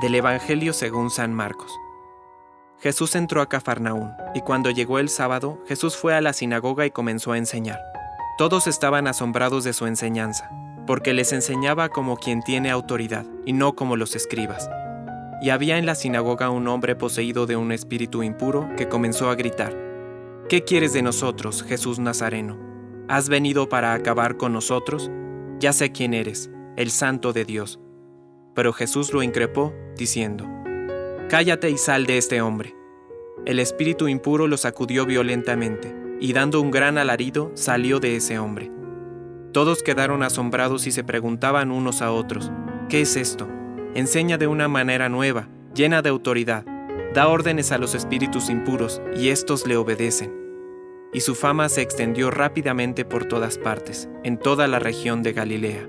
Del Evangelio según San Marcos. Jesús entró a Cafarnaún, y cuando llegó el sábado, Jesús fue a la sinagoga y comenzó a enseñar. Todos estaban asombrados de su enseñanza, porque les enseñaba como quien tiene autoridad, y no como los escribas. Y había en la sinagoga un hombre poseído de un espíritu impuro que comenzó a gritar, ¿Qué quieres de nosotros, Jesús Nazareno? ¿Has venido para acabar con nosotros? Ya sé quién eres, el santo de Dios. Pero Jesús lo increpó, diciendo, Cállate y sal de este hombre. El espíritu impuro lo sacudió violentamente, y dando un gran alarido salió de ese hombre. Todos quedaron asombrados y se preguntaban unos a otros, ¿qué es esto? Enseña de una manera nueva, llena de autoridad, da órdenes a los espíritus impuros, y éstos le obedecen. Y su fama se extendió rápidamente por todas partes, en toda la región de Galilea.